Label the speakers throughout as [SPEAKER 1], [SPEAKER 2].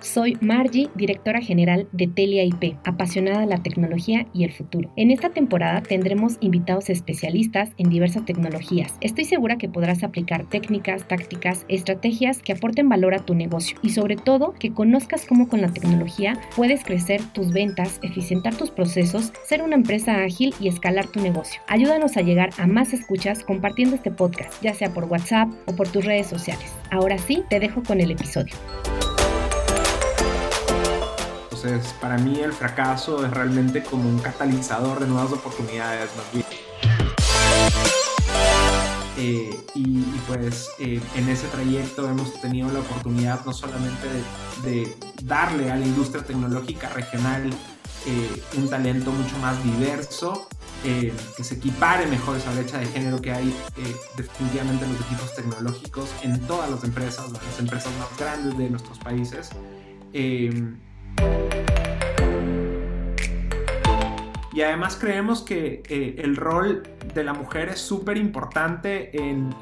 [SPEAKER 1] Soy Margie, directora general de Telia IP, apasionada de la tecnología y el futuro. En esta temporada tendremos invitados especialistas en diversas tecnologías. Estoy segura que podrás aplicar técnicas, tácticas, estrategias que aporten valor a tu negocio y sobre todo que conozcas cómo con la tecnología puedes crecer tus ventas, eficientar tus procesos, ser una empresa ágil y escalar tu negocio. Ayúdanos a llegar a más escuchas compartiendo este podcast, ya sea por WhatsApp o por tus redes sociales. Ahora sí, te dejo con el episodio.
[SPEAKER 2] Entonces, para mí el fracaso es realmente como un catalizador de nuevas oportunidades, más bien. Eh, y, pues eh, en ese trayecto hemos tenido la oportunidad no solamente de, darle a la industria tecnológica regional eh, un talento mucho más diverso, que se equipare mejor esa brecha de género que hay definitivamente en los equipos tecnológicos en todas las empresas, las empresas más grandes de nuestros países. Y además creemos que el rol de la mujer es súper importante en,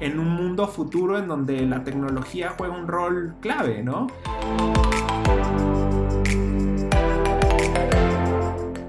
[SPEAKER 2] un mundo futuro en donde la tecnología juega un rol clave, ¿no?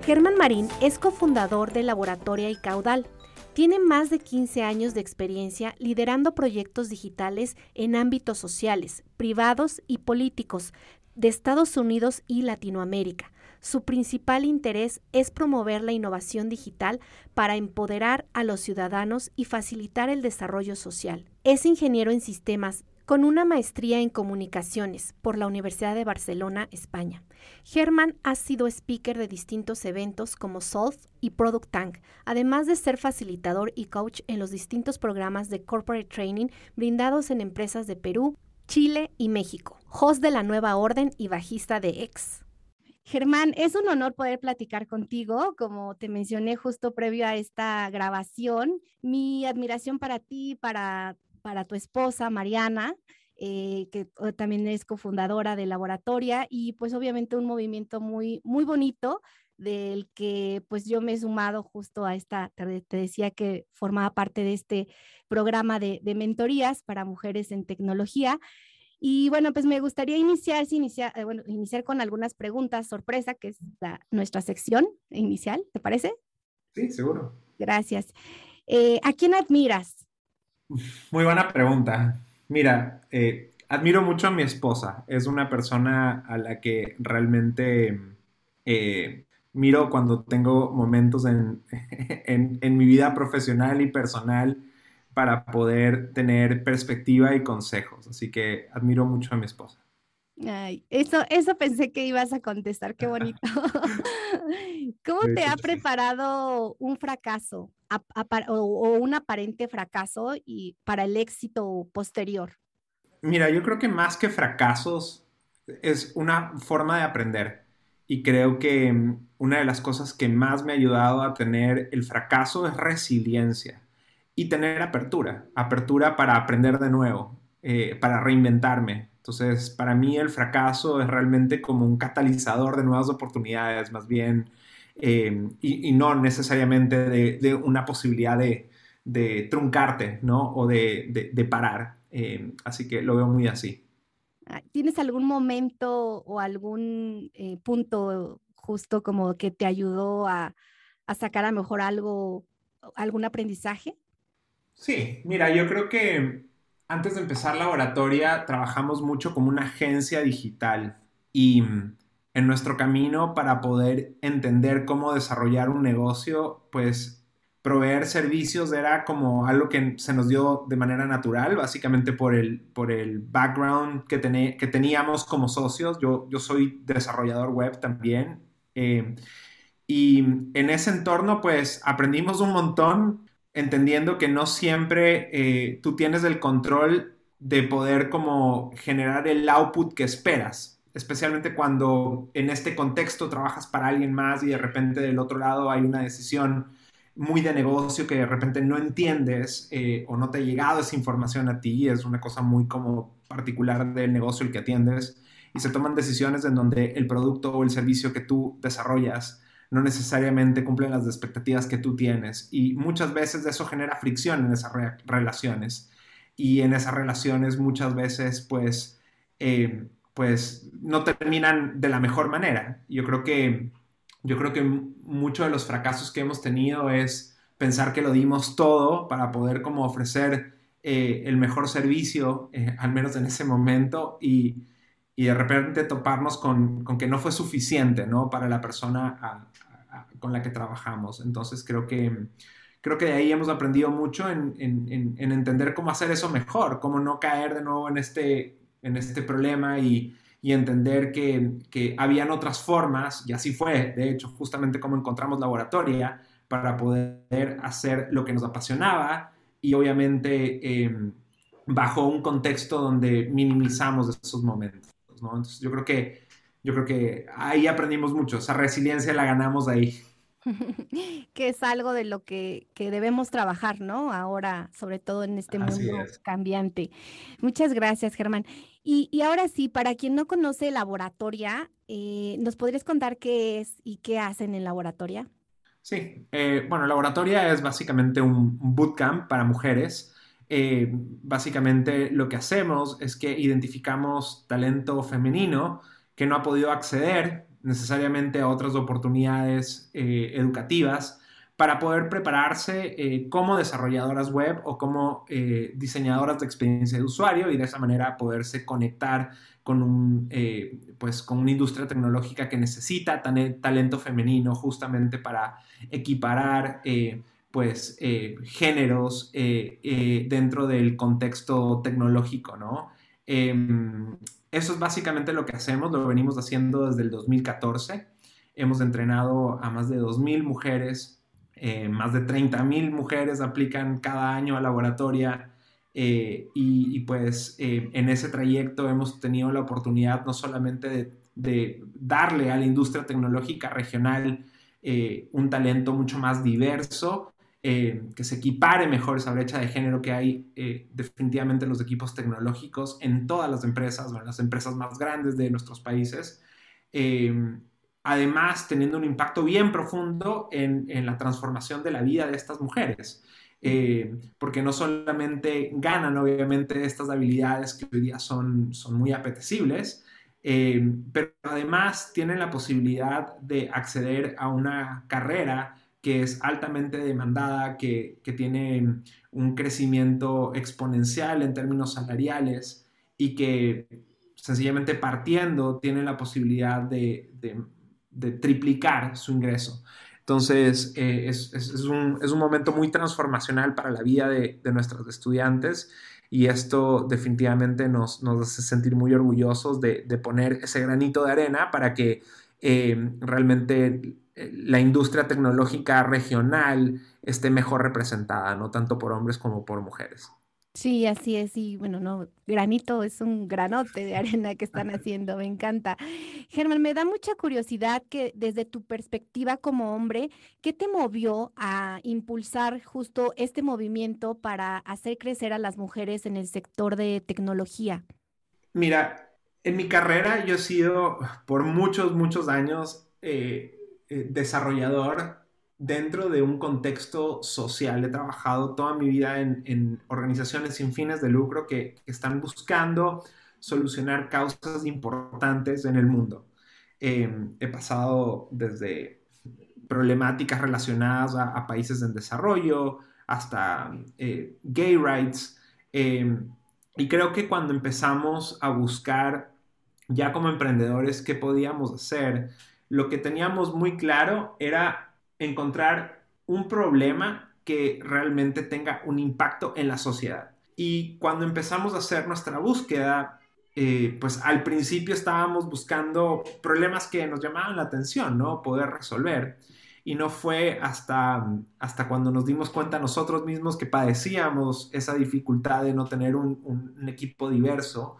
[SPEAKER 1] Germán Marín es cofundador de Laboratoria y Caudal. Tiene más de 15 años de experiencia liderando proyectos digitales en ámbitos sociales, privados y políticos de Estados Unidos y Latinoamérica su principal interés es promover la innovación digital para empoderar a los ciudadanos y facilitar el desarrollo social. Es ingeniero en sistemas con una maestría en comunicaciones por la Universidad de Barcelona, España. Germán ha sido speaker de distintos eventos como Solve y Product Tank, además de ser facilitador y coach en los distintos programas de corporate training brindados en empresas de Perú, Chile y México. Host de la Nueva Orden y bajista de X. Germán, es un honor poder platicar contigo. Como te mencioné justo previo a esta grabación, mi admiración para ti, para, para tu esposa, Mariana, eh, que también es cofundadora de Laboratoria, y pues obviamente un movimiento muy, muy bonito del que pues yo me he sumado justo a esta, te, decía que formaba parte de este programa de, de mentorías para mujeres en tecnología. Y bueno, pues me gustaría iniciar, iniciar, eh, bueno, iniciar con algunas preguntas sorpresa, que es nuestra sección inicial, ¿te parece?
[SPEAKER 2] Sí, seguro.
[SPEAKER 1] Gracias. Eh, ¿A quién admiras?
[SPEAKER 2] Muy buena pregunta. Mira, eh, admiro mucho a mi esposa. Es una persona a la que realmente miro cuando tengo momentos en, en mi vida profesional y personal para poder tener perspectiva y consejos. Así que admiro mucho a mi esposa.
[SPEAKER 1] Ay, eso, eso pensé que ibas a contestar, qué bonito. ¿Cómo te ha preparado un fracaso o, un aparente fracaso y para el éxito posterior?
[SPEAKER 2] Mira, yo creo que más que fracasos es una forma de aprender. Y creo que una de las cosas que más me ha ayudado a tener el fracaso es resiliencia y tener apertura, apertura para aprender de nuevo, eh, para reinventarme. Entonces, para mí el fracaso es realmente como un catalizador de nuevas oportunidades, más bien, eh, y, no necesariamente de, una posibilidad de, truncarte, ¿no? O de, parar. Eh, así que lo veo muy así.
[SPEAKER 1] Ah, ¿Tienes algún momento o algún punto justo como que te ayudó a, a sacar a mejor algo, algún aprendizaje?
[SPEAKER 2] Sí, mira, yo creo que antes de empezar la oratoria trabajamos mucho como una agencia digital y mm, en nuestro camino para poder entender cómo desarrollar un negocio, pues proveer servicios era como algo que se nos dio de manera natural, básicamente por el, por el background que, que teníamos como socios. Yo, yo soy desarrollador web también. Eh, y en ese entorno, pues aprendimos un montón entendiendo que no siempre eh, tú tienes el control de poder como generar el output que esperas, especialmente cuando en este contexto trabajas para alguien más y de repente del otro lado hay una decisión muy de negocio que de repente no entiendes eh, o no te ha llegado esa información a ti, es una cosa muy como particular del negocio el que atiendes y se toman decisiones en donde el producto o el servicio que tú desarrollas no necesariamente cumplen las expectativas que tú tienes. Y muchas veces eso genera fricción en esas relaciones. Y en esas relaciones muchas veces, pues, eh, pues no terminan de la mejor manera. Yo creo que, yo creo que muchos de los fracasos que hemos tenido es pensar que lo dimos todo para poder como ofrecer eh, el mejor servicio, eh, al menos en ese momento, y, y de repente toparnos con, con, que no fue suficiente, ¿no? Para la persona con la que trabajamos. Entonces creo que, creo que de ahí hemos aprendido mucho en, en, en, entender cómo hacer eso mejor, cómo no caer de nuevo en este, en este problema y, y entender que, que, habían otras formas, y así fue, de hecho, justamente como encontramos laboratoria para poder hacer lo que nos apasionaba y obviamente em, bajo un contexto donde minimizamos esos momentos. ¿No? Entonces yo creo que yo creo que ahí aprendimos mucho, esa resiliencia la ganamos ahí.
[SPEAKER 1] que es algo de lo que, debemos trabajar, ¿no? Ahora, sobre todo en este mundo cambiante. Muchas gracias, Germán. Y, ahora sí, para quien no conoce Laboratoria, eh, ¿nos podrías contar qué es y qué hacen en Laboratoria?
[SPEAKER 2] Sí, eh, bueno, Laboratoria es básicamente un bootcamp para mujeres. Eh, básicamente lo que hacemos es que identificamos talento femenino que no ha podido acceder necesariamente a otras oportunidades eh, educativas para poder prepararse eh, como desarrolladoras web o como eh, diseñadoras de experiencia de usuario y de esa manera poderse conectar con, un, pues, con una industria tecnológica que necesita talento femenino justamente para equiparar pues, géneros dentro del contexto tecnológico, ¿no? Em, eso es básicamente lo que hacemos, lo venimos haciendo desde el 2014. Hemos entrenado a más de 2.000 mujeres, eh, más de 30.000 mujeres aplican cada año a laboratoria eh, y, pues eh, en ese trayecto hemos tenido la oportunidad no solamente de darle a la industria tecnológica regional un talento mucho más diverso, eh, que se equipare mejor esa brecha de género que hay eh, definitivamente en los equipos tecnológicos en todas las empresas o en las empresas más grandes de nuestros países. Eh, además, teniendo un impacto bien profundo en, en, la transformación de la vida de estas mujeres. porque no solamente ganan, obviamente, estas habilidades que hoy día son, son muy apetecibles, pero además tienen la posibilidad de acceder a una carrera que es altamente demandada, que, tiene un crecimiento exponencial en términos salariales y que sencillamente partiendo tiene la posibilidad de, triplicar su ingreso. Entonces, eh, es, un, momento muy transformacional para la vida de, nuestros estudiantes y esto definitivamente nos, hace sentir muy orgullosos de, poner ese granito de arena para que eh, realmente la industria tecnológica regional esté mejor representada, no tanto por hombres como por mujeres.
[SPEAKER 1] Sí, así es. Y bueno, no, granito es un granote de arena que están haciendo, me encanta. Germán, me da mucha curiosidad que desde tu perspectiva como hombre, ¿qué te movió a impulsar justo este movimiento para hacer crecer a las mujeres en el sector de tecnología?
[SPEAKER 2] Mira, en mi carrera yo he sido por muchos, muchos años eh, eh, desarrollador dentro de un contexto social. He trabajado toda mi vida en, organizaciones sin fines de lucro que, están buscando solucionar causas importantes en el mundo. Em, he pasado desde problemáticas relacionadas a, países en desarrollo hasta eh, gay rights. Em, y creo que cuando empezamos a buscar ya como emprendedores qué podíamos hacer, lo que teníamos muy claro era encontrar un problema que realmente tenga un impacto en la sociedad. Y cuando empezamos a hacer nuestra búsqueda, eh, pues al principio estábamos buscando problemas que nos llamaban la atención, ¿no? Poder resolver. Y no fue hasta, hasta cuando nos dimos cuenta nosotros mismos que padecíamos esa dificultad de no tener un, un equipo diverso,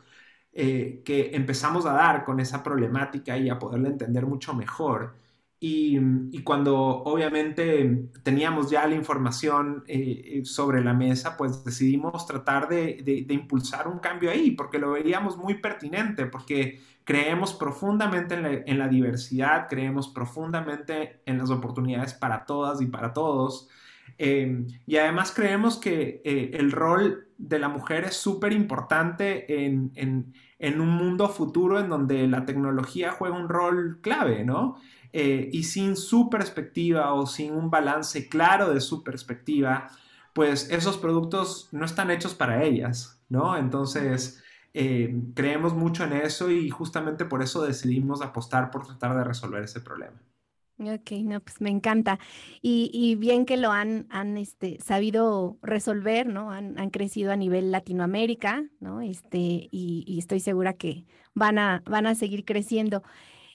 [SPEAKER 2] eh, que empezamos a dar con esa problemática y a poderla entender mucho mejor. Y, cuando obviamente teníamos ya la información eh, sobre la mesa, pues decidimos tratar de, impulsar un cambio ahí, porque lo veíamos muy pertinente, porque creemos profundamente en la, en la, diversidad, creemos profundamente en las oportunidades para todas y para todos. Em, y además creemos que eh, el rol de la mujer es súper importante en, un mundo futuro en donde la tecnología juega un rol clave, ¿no? Eh, y sin su perspectiva o sin un balance claro de su perspectiva, pues esos productos no están hechos para ellas, ¿no? Entonces, eh, creemos mucho en eso y justamente por eso decidimos apostar por tratar de resolver ese problema.
[SPEAKER 1] Ok, no, pues me encanta. Y, bien que lo han, han este, sabido resolver, ¿no? Han, crecido a nivel Latinoamérica, ¿no? Este, y, estoy segura que van a, van a seguir creciendo.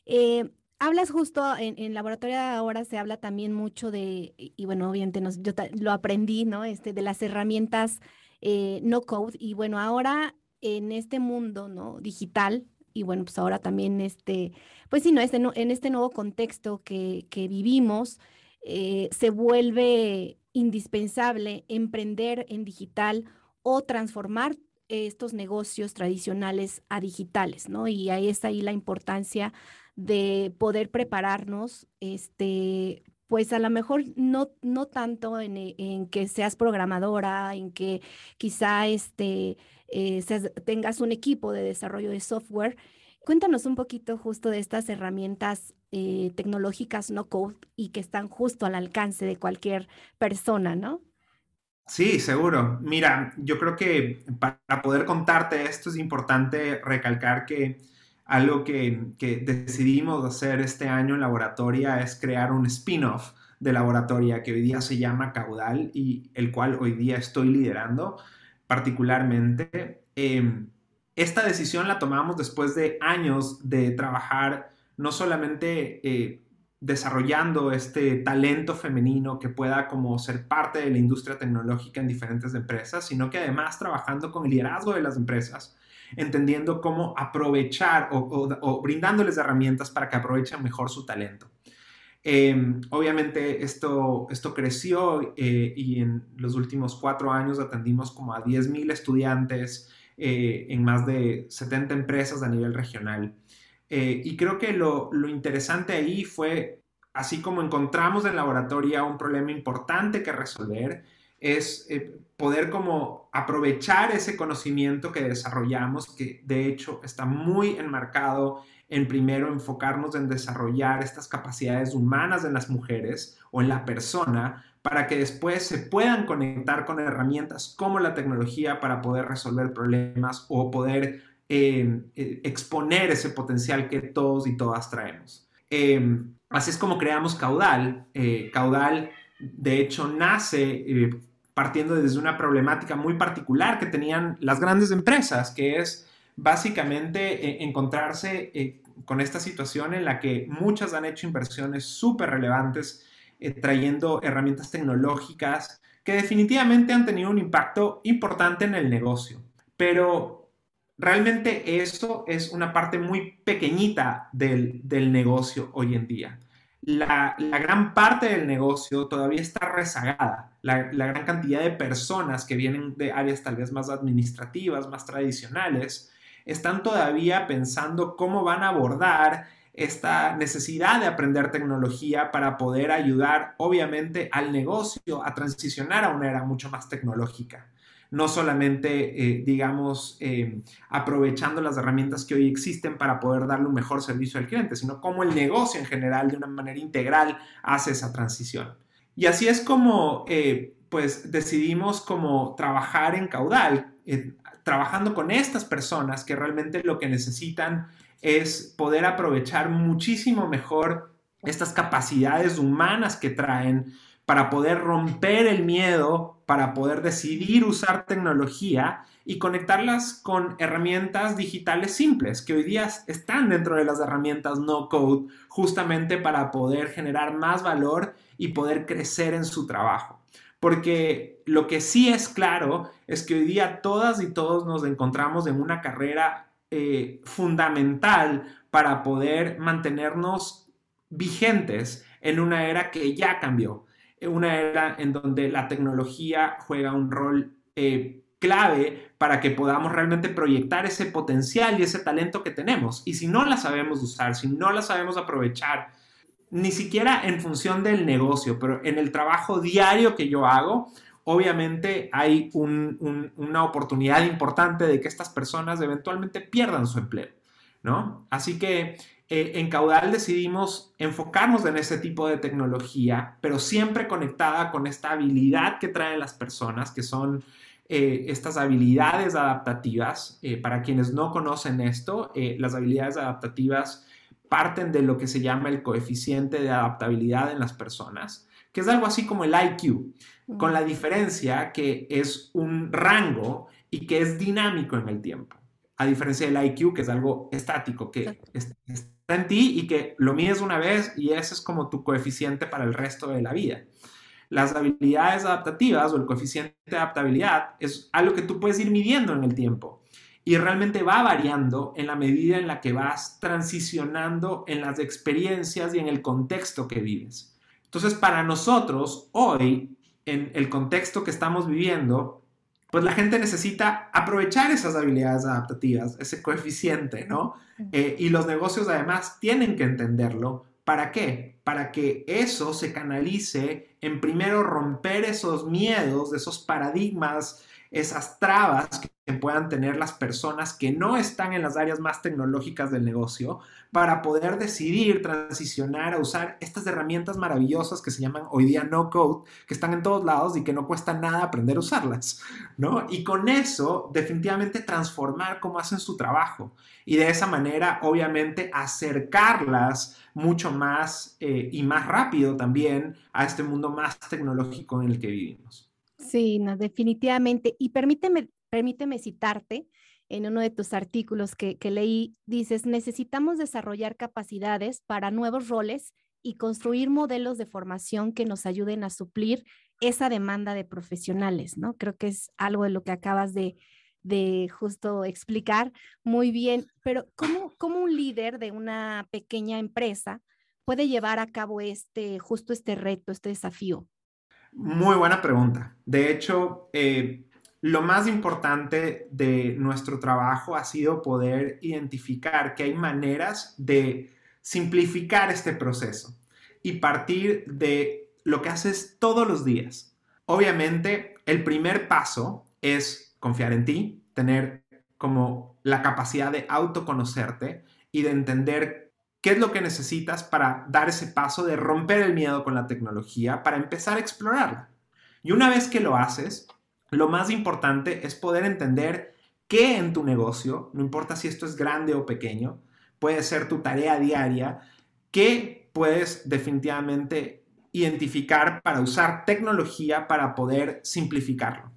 [SPEAKER 1] Eh, hablas justo en, laboratorio ahora se habla también mucho de, y bueno, obviamente nos, yo lo aprendí, ¿no? Este, de las herramientas eh, no code. Y bueno, ahora en este mundo, ¿no? Digital, y bueno, pues ahora también este, pues sí, ¿no? Este, en este nuevo contexto que, vivimos, eh, se vuelve indispensable emprender en digital o transformar estos negocios tradicionales a digitales, ¿no? Y ahí está ahí la importancia de poder prepararnos, este, pues a lo mejor no, no tanto en, en que seas programadora, en que quizá este, eh, tengas un equipo de desarrollo de software. Cuéntanos un poquito justo de estas herramientas eh, tecnológicas no code y que están justo al alcance de cualquier persona, ¿no?
[SPEAKER 2] Sí, seguro. Mira, yo creo que para poder contarte esto es importante recalcar que algo que, que decidimos hacer este año en Laboratoria es crear un spin-off de Laboratoria que hoy día se llama Caudal y el cual hoy día estoy liderando particularmente. Em, esta decisión la tomamos después de años de trabajar no solamente eh, desarrollando este talento femenino que pueda como ser parte de la industria tecnológica en diferentes empresas, sino que además trabajando con el liderazgo de las empresas, entendiendo cómo aprovechar o brindándoles herramientas para que aprovechen mejor su talento. Em, obviamente esto, esto creció eh, y en los últimos cuatro años atendimos como a 10.000 estudiantes eh, en más de 70 empresas a nivel regional. Eh, y creo que lo, lo, interesante ahí fue, así como encontramos en laboratorio un problema importante que resolver, es poder como aprovechar ese conocimiento que desarrollamos, que de hecho está muy enmarcado en primero enfocarnos en desarrollar estas capacidades humanas en las mujeres o en la persona para que después se puedan conectar con herramientas como la tecnología para poder resolver problemas o poder eh, eh, exponer ese potencial que todos y todas traemos. Em, así es como creamos Caudal. Eh, Caudal, de hecho, nace partiendo desde una problemática muy particular que tenían las grandes empresas, que es básicamente eh, encontrarse eh, con esta situación en la que muchas han hecho inversiones súper relevantes eh, trayendo herramientas tecnológicas que definitivamente han tenido un impacto importante en el negocio. Pero realmente eso es una parte muy pequeñita del, negocio hoy en día. La, gran parte del negocio todavía está rezagada. La, la, gran cantidad de personas que vienen de áreas tal vez más administrativas, más tradicionales, están todavía pensando cómo van a abordar esta necesidad de aprender tecnología para poder ayudar, obviamente, al negocio a transicionar a una era mucho más tecnológica. No solamente, eh, digamos, eh, aprovechando las herramientas que hoy existen para poder darle un mejor servicio al cliente, sino cómo el negocio en general, de una manera integral, hace esa transición. Y así es como, eh, pues, decidimos como trabajar en Caudal trabajando con estas personas que realmente lo que necesitan es poder aprovechar muchísimo mejor estas capacidades humanas que traen para poder romper el miedo, para poder decidir usar tecnología y conectarlas con herramientas digitales simples que hoy día están dentro de las herramientas no code justamente para poder generar más valor y poder crecer en su trabajo. Porque lo que sí es claro es que hoy día todas y todos nos encontramos en una carrera eh, fundamental para poder mantenernos vigentes en una era que ya cambió, una era en donde la tecnología juega un rol eh, clave para que podamos realmente proyectar ese potencial y ese talento que tenemos. Y si no la sabemos usar, si no la sabemos aprovechar, ni siquiera en función del negocio, pero en el trabajo diario que yo hago, obviamente hay una oportunidad importante de que estas personas eventualmente pierdan su empleo, ¿no? Así que eh, en Caudal decidimos enfocarnos en ese tipo de tecnología, pero siempre conectada con esta habilidad que traen las personas, que son eh, estas habilidades adaptativas. Eh, para quienes no conocen esto, las habilidades adaptativas parten de lo que se llama el coeficiente de adaptabilidad en las personas, que es algo así como el IQ, con la diferencia que es un rango y que es dinámico en el tiempo, a diferencia del IQ, que es algo estático, que está en ti y que lo mides una vez y ese es como tu coeficiente para el resto de la vida. Las habilidades adaptativas o el coeficiente de adaptabilidad es algo que tú puedes ir midiendo en el tiempo y realmente va variando en la medida en la que vas transicionando en las experiencias y en el contexto que vives. Entonces, para nosotros, hoy, en el contexto que estamos viviendo, pues la gente necesita aprovechar esas habilidades adaptativas, ese coeficiente, ¿no? Eh, y los negocios además tienen que entenderlo. ¿Para qué? Para que eso se canalice en primero romper esos miedos, esos paradigmas esas trabas que puedan tener las personas que no están en las áreas más tecnológicas del negocio para poder decidir transicionar a usar estas herramientas maravillosas que se llaman hoy día no code, que están en todos lados y que no cuesta nada aprender a usarlas, ¿no? Y con eso definitivamente transformar cómo hacen su trabajo y de esa manera obviamente acercarlas mucho más eh, y más rápido también a este mundo más tecnológico en el que vivimos.
[SPEAKER 1] Sí, no, definitivamente. Y permíteme, permíteme citarte en uno de tus artículos que, que leí, dices, necesitamos desarrollar capacidades para nuevos roles y construir modelos de formación que nos ayuden a suplir esa demanda de profesionales, ¿no? Creo que es algo de lo que acabas de, de justo explicar muy bien, pero ¿cómo, ¿cómo, un líder de una pequeña empresa puede llevar a cabo este, justo este reto, este desafío?
[SPEAKER 2] Muy buena pregunta. De hecho, eh, lo más importante de nuestro trabajo ha sido poder identificar que hay maneras de simplificar este proceso y partir de lo que haces todos los días. Obviamente, el primer paso es confiar en ti, tener como la capacidad de autoconocerte y de entender ¿Qué es lo que necesitas para dar ese paso de romper el miedo con la tecnología, para empezar a explorarla? Y una vez que lo haces, lo más importante es poder entender qué en tu negocio, no importa si esto es grande o pequeño, puede ser tu tarea diaria, qué puedes definitivamente identificar para usar tecnología para poder simplificarlo.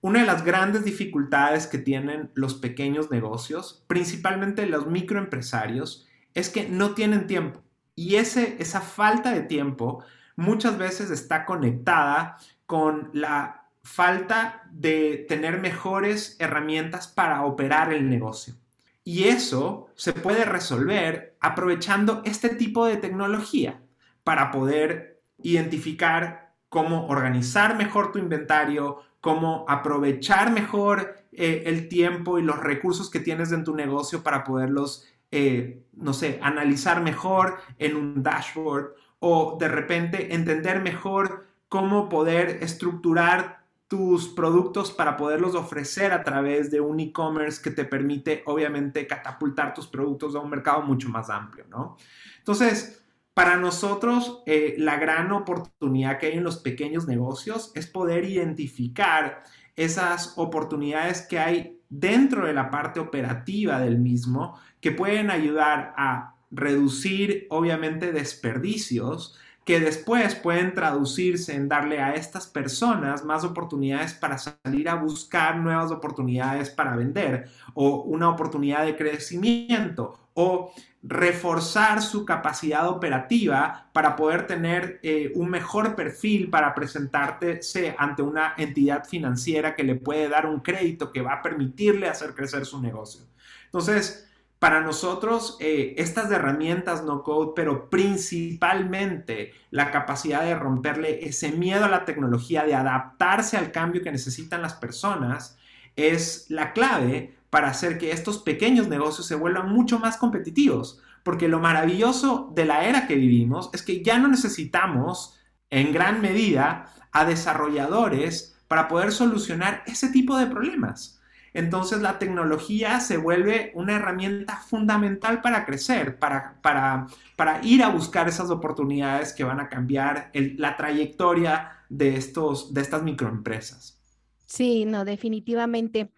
[SPEAKER 2] Una de las grandes dificultades que tienen los pequeños negocios, principalmente los microempresarios, es que no tienen tiempo. Y ese, esa falta de tiempo muchas veces está conectada con la falta de tener mejores herramientas para operar el negocio. Y eso se puede resolver aprovechando este tipo de tecnología para poder identificar cómo organizar mejor tu inventario, cómo aprovechar mejor eh, el tiempo y los recursos que tienes en tu negocio para poderlos eh, no sé, analizar mejor en un dashboard o de repente entender mejor cómo poder estructurar tus productos para poderlos ofrecer a través de un e-commerce que te permite obviamente catapultar tus productos a un mercado mucho más amplio, ¿no? Entonces, para nosotros, eh, la gran oportunidad que hay en los pequeños negocios es poder identificar esas oportunidades que hay dentro de la parte operativa del mismo que pueden ayudar a reducir obviamente desperdicios que después pueden traducirse en darle a estas personas más oportunidades para salir a buscar nuevas oportunidades para vender o una oportunidad de crecimiento o reforzar su capacidad operativa para poder tener eh, un mejor perfil para presentarse ante una entidad financiera que le puede dar un crédito que va a permitirle hacer crecer su negocio. Entonces, para nosotros, eh, estas herramientas no code, pero principalmente la capacidad de romperle ese miedo a la tecnología, de adaptarse al cambio que necesitan las personas, es la clave para hacer que estos pequeños negocios se vuelvan mucho más competitivos. porque lo maravilloso de la era que vivimos es que ya no necesitamos en gran medida a desarrolladores para poder solucionar ese tipo de problemas. Entonces la tecnología se vuelve una herramienta fundamental para crecer, para, para, para ir a buscar esas oportunidades que van a cambiar la trayectoria de, estos, de estas microempresas.
[SPEAKER 1] Sí, no, definitivamente.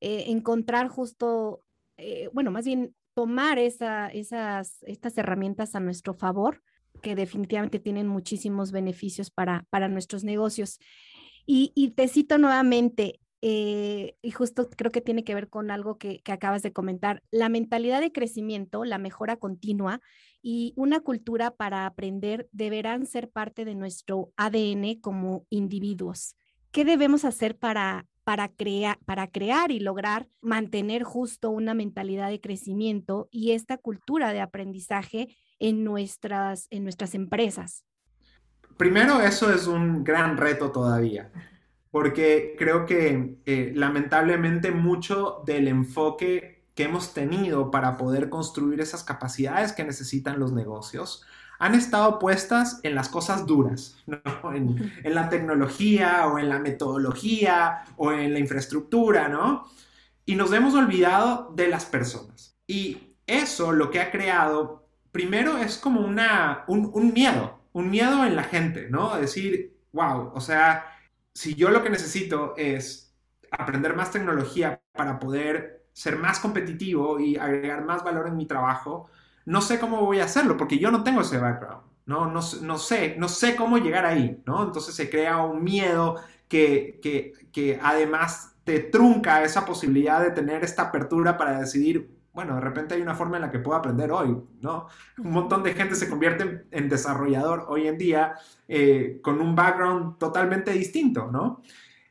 [SPEAKER 1] Eh, encontrar justo, eh, bueno, más bien tomar esa, esas, estas herramientas a nuestro favor, que definitivamente tienen muchísimos beneficios para, para nuestros negocios. Y te cito nuevamente, eh, y justo creo que tiene que ver con algo que, acabas de comentar, la mentalidad de crecimiento, la mejora continua y una cultura para aprender deberán ser parte de nuestro ADN como individuos. ¿Qué debemos hacer para, para, crear, para crear y lograr mantener justo una mentalidad de crecimiento y esta cultura de aprendizaje en nuestras, en nuestras empresas?
[SPEAKER 2] Primero, eso es un gran reto todavía porque creo que eh, lamentablemente mucho del enfoque que hemos tenido para poder construir esas capacidades que necesitan los negocios han estado puestas en las cosas duras, en, en, la tecnología o en la metodología o en la infraestructura, ¿no? Y nos hemos olvidado de las personas. Y eso lo que ha creado, primero es como una, un, un miedo, un miedo en la gente, ¿no? Decir, wow, o sea, si yo lo que necesito es aprender más tecnología para poder ser más competitivo y agregar más valor en mi trabajo, no sé cómo voy a hacerlo porque yo no tengo ese background, ¿no? No, no sé, no sé cómo llegar ahí, ¿no? Entonces se crea un miedo que, que, que además te trunca esa posibilidad de tener esta apertura para decidir, bueno, de repente hay una forma en la que puedo aprender hoy, ¿no? Un montón de gente se convierte en, desarrollador hoy en día eh, con un background totalmente distinto, ¿no?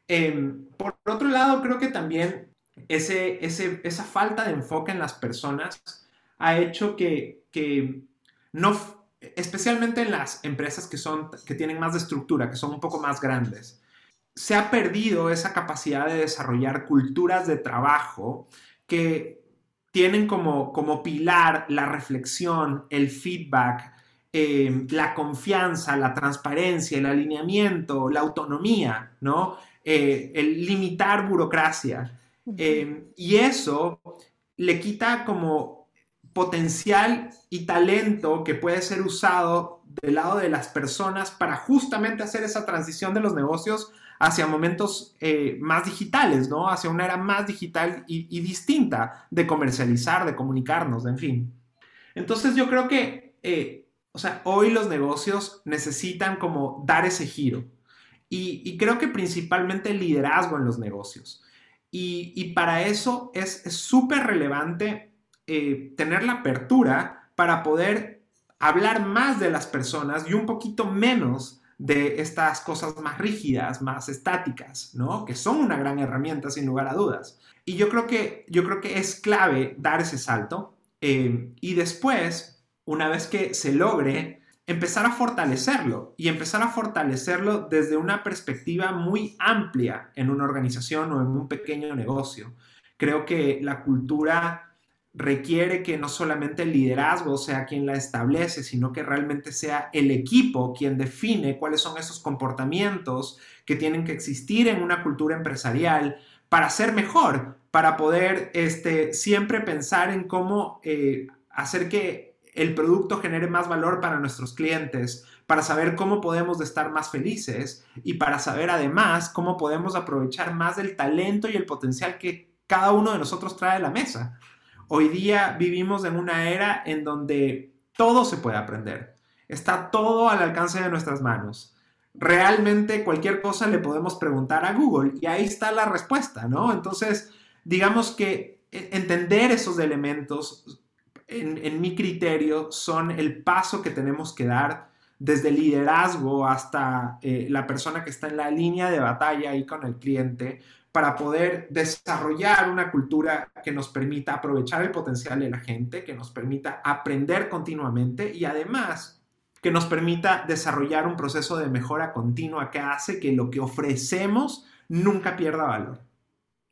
[SPEAKER 2] Em, por otro lado, creo que también ese, ese, esa falta de enfoque en las personas ha hecho que, que no, especialmente en las empresas que, son, que tienen más de estructura, que son un poco más grandes, se ha perdido esa capacidad de desarrollar culturas de trabajo que tienen como, como pilar la reflexión, el feedback, eh, la confianza, la transparencia, el alineamiento, la autonomía, ¿no? Eh, el limitar burocracia. Eh, y eso le quita como potencial y talento que puede ser usado del lado de las personas para justamente hacer esa transición de los negocios hacia momentos eh, más digitales, ¿no? Hacia una era más digital y, distinta de comercializar, de comunicarnos, de, en fin. Entonces yo creo que, eh, o sea, hoy los negocios necesitan como dar ese giro. Y, creo que principalmente el liderazgo en los negocios. Y, para eso es súper relevante eh, tener la apertura para poder hablar más de las personas y un poquito menos de estas cosas más rígidas, más estáticas, ¿no? Que son una gran herramienta sin lugar a dudas. Y yo creo que, yo creo que es clave dar ese salto eh, y después, una vez que se logre, empezar a fortalecerlo y empezar a fortalecerlo desde una perspectiva muy amplia en una organización o en un pequeño negocio. Creo que la cultura requiere que no solamente el liderazgo sea quien la establece, sino que realmente sea el equipo quien define cuáles son esos comportamientos que tienen que existir en una cultura empresarial para ser mejor, para poder este, siempre pensar en cómo eh, hacer que el producto genere más valor para nuestros clientes, para saber cómo podemos estar más felices y para saber además cómo podemos aprovechar más del talento y el potencial que cada uno de nosotros trae a la mesa. Hoy día vivimos en una era en donde todo se puede aprender. Está todo al alcance de nuestras manos. Realmente cualquier cosa le podemos preguntar a Google y ahí está la respuesta, ¿no? Entonces, digamos que e, entender esos elementos, en, mi criterio, son el paso que tenemos que dar desde el liderazgo hasta eh, la persona que está en la línea de batalla ahí con el cliente, para poder desarrollar una cultura que nos permita aprovechar el potencial de la gente, que nos permita aprender continuamente y además que nos permita desarrollar un proceso de mejora continua que hace que lo que ofrecemos nunca pierda valor.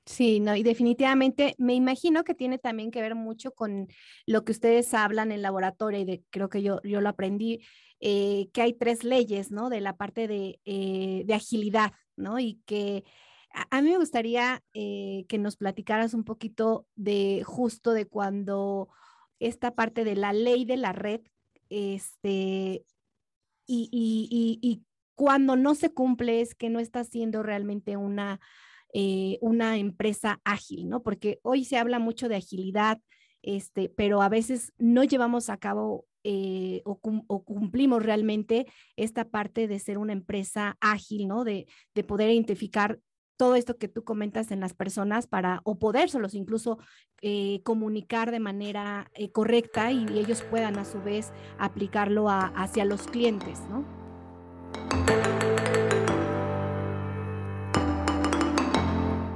[SPEAKER 1] Sí, no, y definitivamente me imagino que tiene también que ver mucho con lo que ustedes hablan en laboratorio y de, creo que yo, yo lo aprendí, eh, que hay tres leyes, ¿no? De la parte de, eh, de agilidad, ¿no? Y que a, mí me gustaría eh, que nos platicaras un poquito de justo de cuando esta parte de la ley de la red, este, y, y, y, cuando no se cumple es que no está siendo realmente una, eh, una empresa ágil, ¿no? Porque hoy se habla mucho de agilidad, este, pero a veces no llevamos a cabo eh, o, cumplimos realmente esta parte de ser una empresa ágil, ¿no? De, de poder identificar todo esto que tú comentas en las personas para, o podérselos incluso eh, comunicar de manera eh, correcta y, ellos puedan a su vez aplicarlo hacia los clientes, ¿no?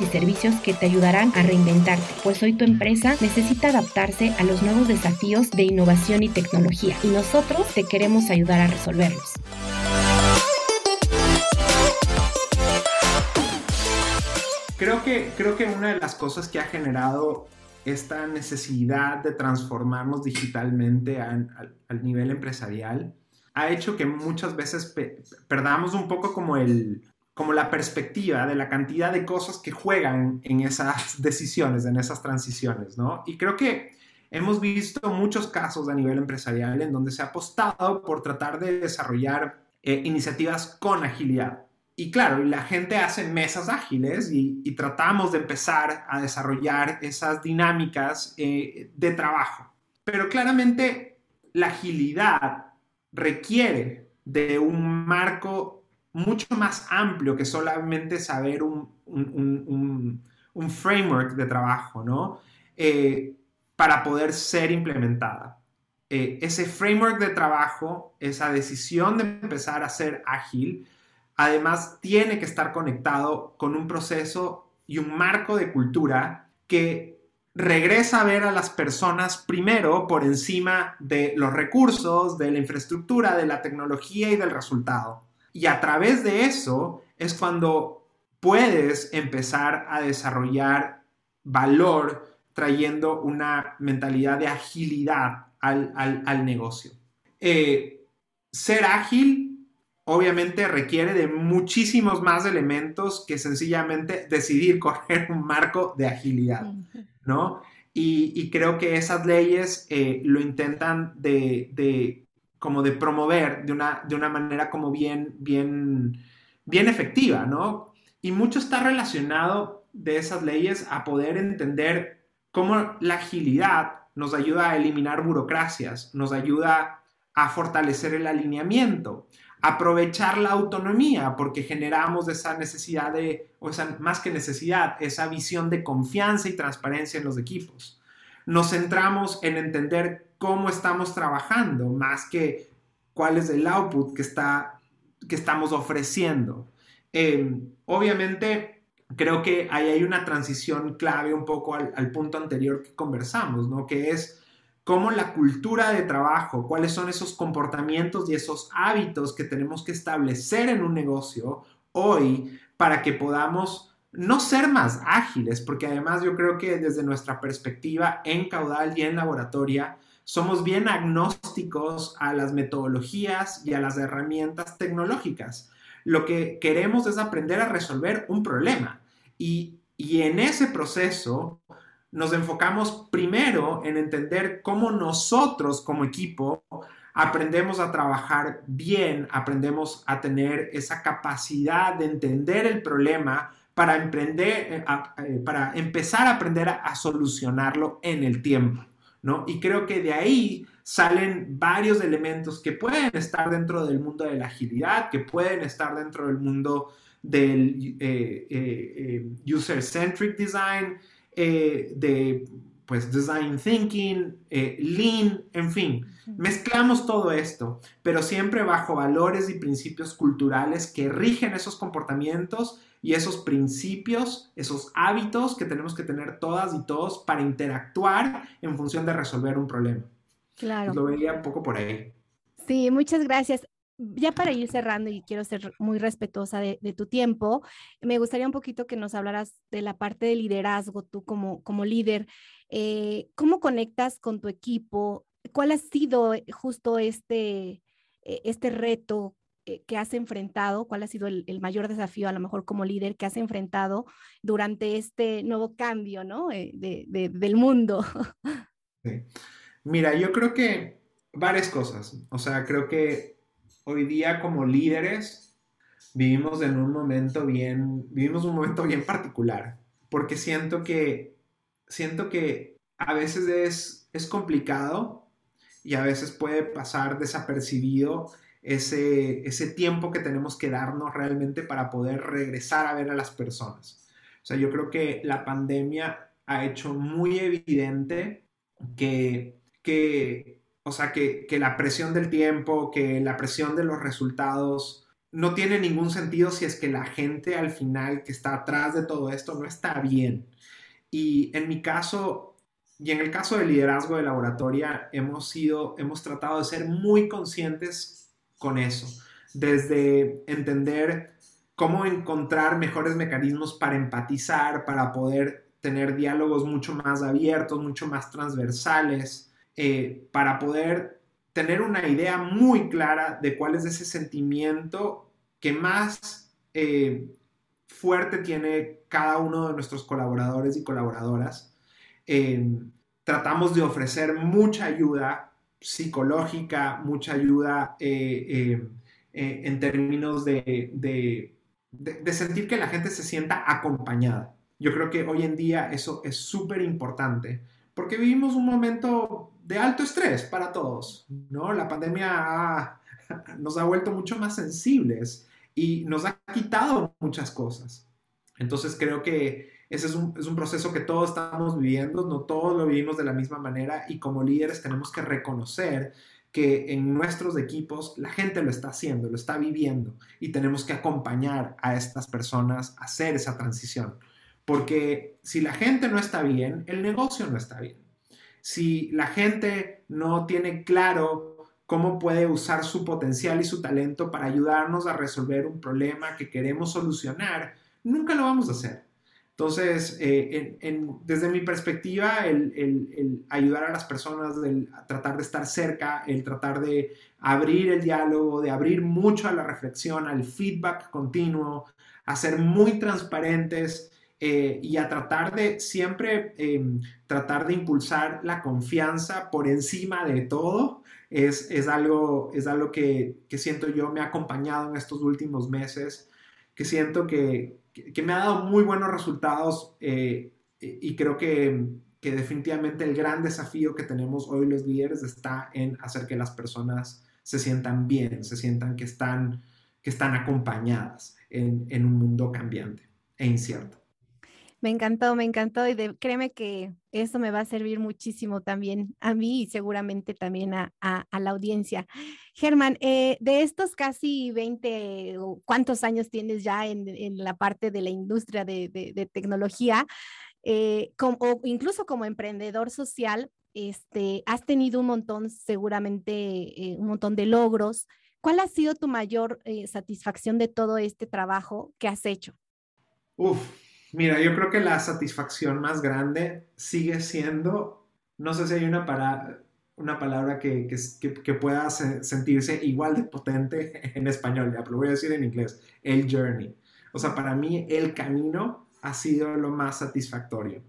[SPEAKER 3] y servicios que te ayudarán a reinventarte, pues hoy tu empresa necesita adaptarse a los nuevos desafíos de innovación y tecnología y nosotros te queremos ayudar a resolverlos.
[SPEAKER 2] Creo que, creo que una de las cosas que ha generado esta necesidad de transformarnos digitalmente al, nivel empresarial ha hecho que muchas veces perdamos un poco como el, como la perspectiva de la cantidad de cosas que juegan en esas decisiones, en esas transiciones, ¿no? Y creo que hemos visto muchos casos a nivel empresarial en donde se ha apostado por tratar de desarrollar eh, iniciativas con agilidad. Y claro, la gente hace mesas ágiles y, tratamos de empezar a desarrollar esas dinámicas eh, de trabajo. Pero claramente la agilidad requiere de un marco mucho más amplio que solamente saber un, framework de trabajo, ¿no? Eh, para poder ser implementada. Eh, ese framework de trabajo, esa decisión de empezar a ser ágil, además tiene que estar conectado con un proceso y un marco de cultura que regresa a ver a las personas primero por encima de los recursos, de la infraestructura, de la tecnología y del resultado. Y a través de eso es cuando puedes empezar a desarrollar valor trayendo una mentalidad de agilidad al, negocio. Eh, ser ágil obviamente requiere de muchísimos más elementos que sencillamente decidir correr un marco de agilidad, ¿no? Y, creo que esas leyes eh, lo intentan de, como de promover de una, de una manera como bien, bien, bien efectiva, ¿no? Y mucho está relacionado de esas leyes a poder entender cómo la agilidad nos ayuda a eliminar burocracias, nos ayuda a fortalecer el alineamiento, aprovechar la autonomía, porque generamos esa necesidad de, o esa, más que necesidad, esa visión de confianza y transparencia en los equipos. Nos centramos en entender cómo estamos trabajando, más que cuál es el output que, está, que estamos ofreciendo. Em, obviamente, creo que ahí hay una transición clave un poco al, al, punto anterior que conversamos, ¿no? Que es cómo la cultura de trabajo, cuáles son esos comportamientos y esos hábitos que tenemos que establecer en un negocio hoy para que podamos no ser más ágiles, porque además yo creo que desde nuestra perspectiva en caudal y en laboratoria, somos bien agnósticos a las metodologías y a las herramientas tecnológicas. Lo que queremos es aprender a resolver un problema y, en ese proceso nos enfocamos primero en entender cómo nosotros como equipo aprendemos a trabajar bien, aprendemos a tener esa capacidad de entender el problema para, emprender, eh, eh, para empezar a aprender a solucionarlo en el tiempo. Y creo que de ahí salen varios elementos que pueden estar dentro del mundo de la agilidad, que pueden estar dentro del mundo del user-centric design, de pues design thinking, eh, lean, en fin, mezclamos todo esto, pero siempre bajo valores y principios culturales que rigen esos comportamientos y esos principios, esos hábitos que tenemos que tener todas y todos para interactuar en función de resolver un problema. Claro. Lo veía un poco por ahí.
[SPEAKER 1] Sí, muchas gracias ya para ir cerrando y quiero ser muy respetuosa de, tu tiempo, me gustaría un poquito que nos hablaras de la parte de liderazgo, tú como, como líder, eh, ¿cómo conectas con tu equipo? ¿Cuál ha sido eh, justo este, eh, este reto que has enfrentado? ¿Cuál ha sido el, mayor desafío a lo mejor como líder que has enfrentado durante este nuevo cambio ¿no? del mundo?
[SPEAKER 2] Mira, yo creo que varias cosas. O sea, creo que hoy día como líderes vivimos en un momento bien, vivimos un momento bien particular, porque siento que, siento que a veces es, es complicado y a veces puede pasar desapercibido ese, ese tiempo que tenemos que darnos realmente para poder regresar a ver a las personas. O sea, yo creo que la pandemia ha hecho muy evidente que, que o sea, que, la presión del tiempo, que la presión de los resultados no tiene ningún sentido si es que la gente al final que está atrás de todo esto no está bien. Y en mi caso, y en el caso del liderazgo de laboratoria, hemos sido, hemos tratado de ser muy conscientes con eso, desde entender cómo encontrar mejores mecanismos para empatizar, para poder tener diálogos mucho más abiertos, mucho más transversales, eh, para poder tener una idea muy clara de cuál es ese sentimiento que más eh, fuerte tiene cada uno de nuestros colaboradores y colaboradoras. Eh, tratamos de ofrecer mucha ayuda psicológica, mucha ayuda en términos de, de sentir que la gente se sienta acompañada. Yo creo que hoy en día eso es súper importante porque vivimos un momento de alto estrés para todos, ¿no? La pandemia nos ha vuelto mucho más sensibles y nos ha quitado muchas cosas. Entonces creo que ese es un, es un, proceso que todos estamos viviendo, no todos lo vivimos de la misma manera y como líderes tenemos que reconocer que en nuestros equipos la gente lo está haciendo, lo está viviendo y tenemos que acompañar a estas personas a hacer esa transición. Porque si la gente no está bien, el negocio no está bien. Si la gente no tiene claro cómo puede usar su potencial y su talento para ayudarnos a resolver un problema que queremos solucionar, nunca lo vamos a hacer. Entonces, eh, desde mi perspectiva, el, ayudar a las personas, el tratar de estar cerca, el tratar de abrir el diálogo, de abrir mucho a la reflexión, al feedback continuo, a ser muy transparentes eh, y a tratar de siempre em, tratar de impulsar la confianza por encima de todo es, es algo, es algo que, que, siento yo me ha acompañado en estos últimos meses, que siento que, que me ha dado muy buenos resultados eh, y creo que, que definitivamente el gran desafío que tenemos hoy los líderes está en hacer que las personas se sientan bien, se sientan que están, que están acompañadas en, en un mundo cambiante e incierto.
[SPEAKER 1] Me encantó, me encantó y créeme que eso me va a servir muchísimo también a mí y seguramente también a, la audiencia. Germán, eh, de estos casi 20, ¿cuántos años tienes ya en, la parte de la industria de, tecnología? Eh, o incluso como emprendedor social, este, has tenido un montón, seguramente eh, un montón de logros. ¿Cuál ha sido tu mayor satisfacción de todo este trabajo que has hecho?
[SPEAKER 2] Mira, yo creo que la satisfacción más grande sigue siendo, no sé si hay una, para, una palabra que, que, pueda sentirse igual de potente en español, ya, pero lo voy a decir en inglés, el journey. O sea, para mí el camino ha sido lo más satisfactorio.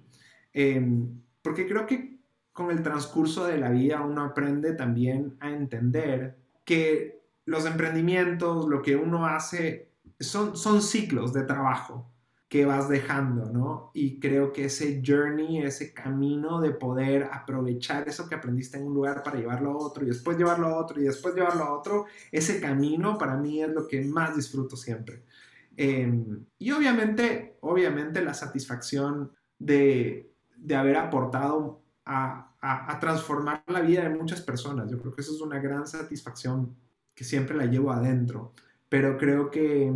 [SPEAKER 2] Em, porque creo que con el transcurso de la vida uno aprende también a entender que los emprendimientos, lo que uno hace, son, son ciclos de trabajo que vas dejando, ¿no? Y creo que ese journey, ese camino de poder aprovechar eso que aprendiste en un lugar para llevarlo a otro y después llevarlo a otro y después llevarlo a otro, ese camino para mí es lo que más disfruto siempre. Em, y obviamente, obviamente la satisfacción de, de haber aportado a, a, transformar la vida de muchas personas. Yo creo que eso es una gran satisfacción que siempre la llevo adentro. Pero creo que,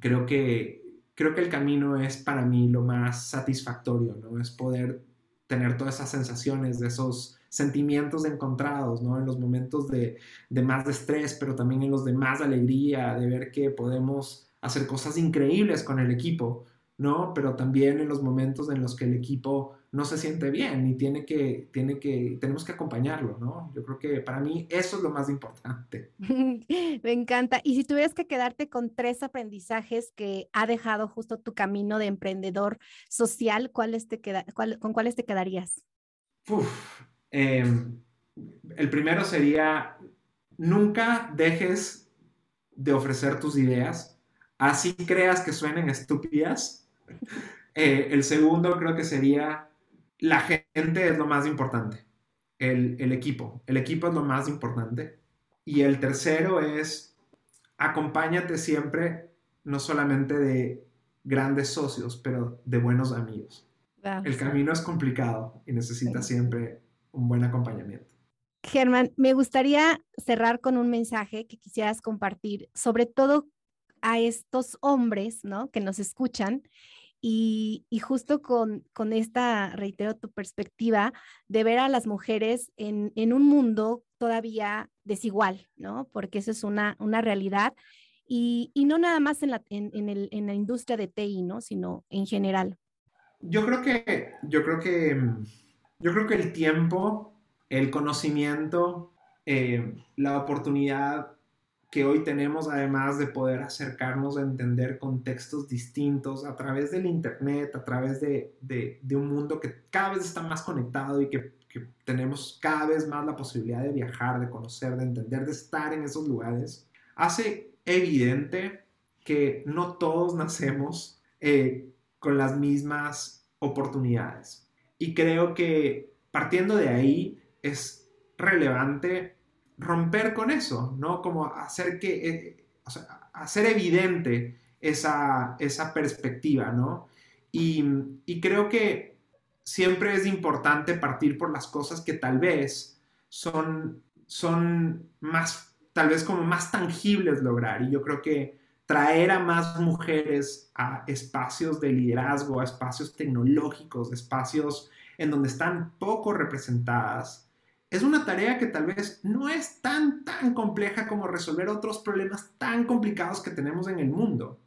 [SPEAKER 2] creo que, creo que el camino es para mí lo más satisfactorio, ¿no? Es poder tener todas esas sensaciones, de esos sentimientos encontrados, ¿no? En los momentos de, de más estrés, pero también en los de más alegría, de ver que podemos hacer cosas increíbles con el equipo, ¿no? Pero también en los momentos en los que el equipo no se siente bien y tiene que, tiene que, tenemos que acompañarlo, ¿no? Yo creo que para mí eso es lo más importante.
[SPEAKER 1] Me encanta. Y si tuvieras que quedarte con tres aprendizajes que ha dejado justo tu camino de emprendedor social, ¿cuáles te queda, ¿con cuáles te quedarías?
[SPEAKER 2] Em, el primero sería, nunca dejes de ofrecer tus ideas, así creas que suenen estúpidas. Eh, el segundo creo que sería la gente es lo más importante, el, equipo, el equipo es lo más importante. Y el tercero es, acompáñate siempre, no solamente de grandes socios, pero de buenos amigos. El camino es complicado y necesita siempre un buen acompañamiento.
[SPEAKER 1] Germán, me gustaría cerrar con un mensaje que quisieras compartir, sobre todo a estos hombres, ¿no? Que nos escuchan y, justo con, con, esta, reitero tu perspectiva, de ver a las mujeres en, en un mundo todavía desigual, ¿no? Porque eso es una, una realidad. Y, y, no nada más en la, en, el, en la industria de TI, ¿no? Sino en general.
[SPEAKER 2] Yo creo que, yo creo que, yo creo que el tiempo, el conocimiento, eh, la oportunidad que hoy tenemos, además de poder acercarnos a entender contextos distintos a través del Internet, a través de, un mundo que cada vez está más conectado y que, tenemos cada vez más la posibilidad de viajar, de conocer, de entender, de estar en esos lugares, hace evidente que no todos nacemos eh, con las mismas oportunidades. Y creo que partiendo de ahí es relevante romper con eso, ¿no? Como hacer que, eh, hacer evidente esa, esa perspectiva, ¿no? Y, y, creo que siempre es importante partir por las cosas que tal vez son, son más, tal vez como más tangibles lograr. Y yo creo que traer a más mujeres a espacios de liderazgo, a espacios tecnológicos, espacios en donde están poco representadas, es una tarea que tal vez no es tan, tan compleja como resolver otros problemas tan complicados que tenemos en el mundo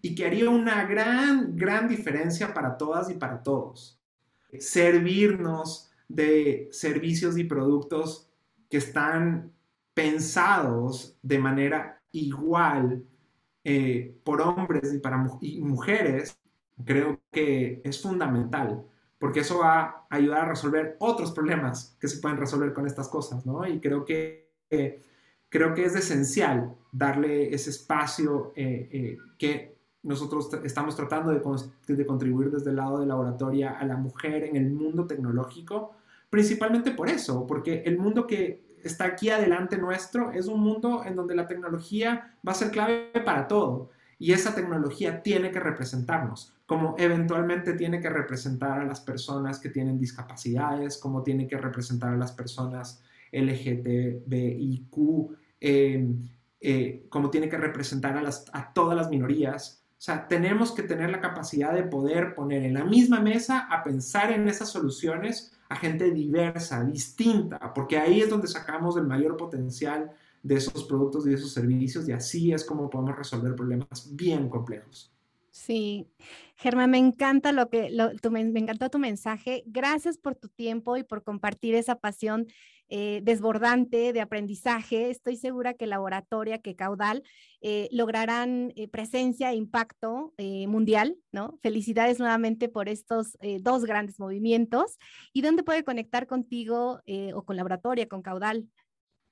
[SPEAKER 2] y que haría una gran, gran diferencia para todas y para todos. Servirnos de servicios y productos que están pensados de manera igual eh, por hombres y para y mujeres, creo que es fundamental porque eso va a ayudar a resolver otros problemas que se pueden resolver con estas cosas, ¿no? Y creo que, creo que es esencial darle ese espacio eh, eh, que nosotros estamos tratando de, de, contribuir desde el lado de laboratoria a la mujer en el mundo tecnológico, principalmente por eso, porque el mundo que está aquí adelante nuestro es un mundo en donde la tecnología va a ser clave para todo y esa tecnología tiene que representarnos, como eventualmente tiene que representar a las personas que tienen discapacidades, como tiene que representar a las personas LGTBIQ, em, eh, como tiene que representar a, a todas las minorías. O sea, tenemos que tener la capacidad de poder poner en la misma mesa a pensar en esas soluciones a gente diversa, distinta, porque ahí es donde sacamos el mayor potencial de esos productos y de esos servicios y así es como podemos resolver problemas bien complejos.
[SPEAKER 1] Sí, Germán, me encanta lo que, me, encantó tu mensaje. Gracias por tu tiempo y por compartir esa pasión eh, desbordante de aprendizaje. Estoy segura que Laboratoria, que Caudal eh, lograrán eh, presencia e impacto mundial, ¿no? Felicidades nuevamente por estos dos grandes movimientos. ¿Y dónde puede conectar contigo o con Laboratoria, con Caudal?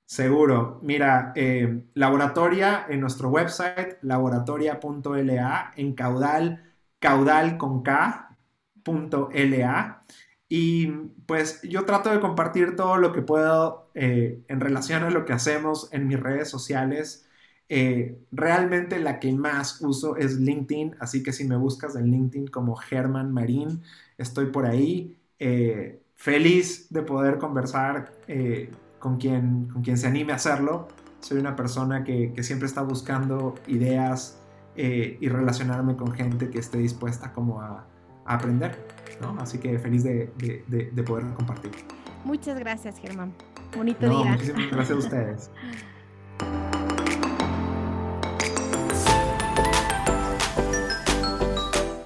[SPEAKER 2] Seguro. Mira, eh, laboratoria en nuestro website, laboratoria.la, en caudal, caudal con K.la. Y pues yo trato de compartir todo lo que puedo eh, en relación a lo que hacemos en mis redes sociales. Eh, realmente la que más uso es LinkedIn, así que si me buscas en LinkedIn como Germán Marín, estoy por ahí. Feliz de poder conversar con, quien, con quien se anime a hacerlo. Soy una persona que, siempre está buscando ideas y relacionarme con gente que esté dispuesta como a, aprender. Así que feliz de, de, poder compartir.
[SPEAKER 4] Muchas gracias, Germán. Bonito día.
[SPEAKER 2] Muchísimas gracias a ustedes.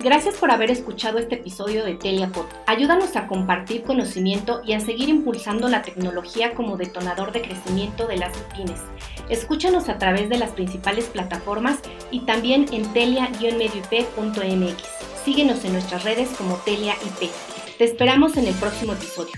[SPEAKER 1] Gracias por haber escuchado este episodio de Teliapod. Ayúdanos a compartir conocimiento y a seguir impulsando la tecnología como detonador de crecimiento de las pymes. Escúchanos a través de las principales plataformas y también en telia-medioip.mx. Síguenos en nuestras redes como Telia IP. Te esperamos en el próximo episodio.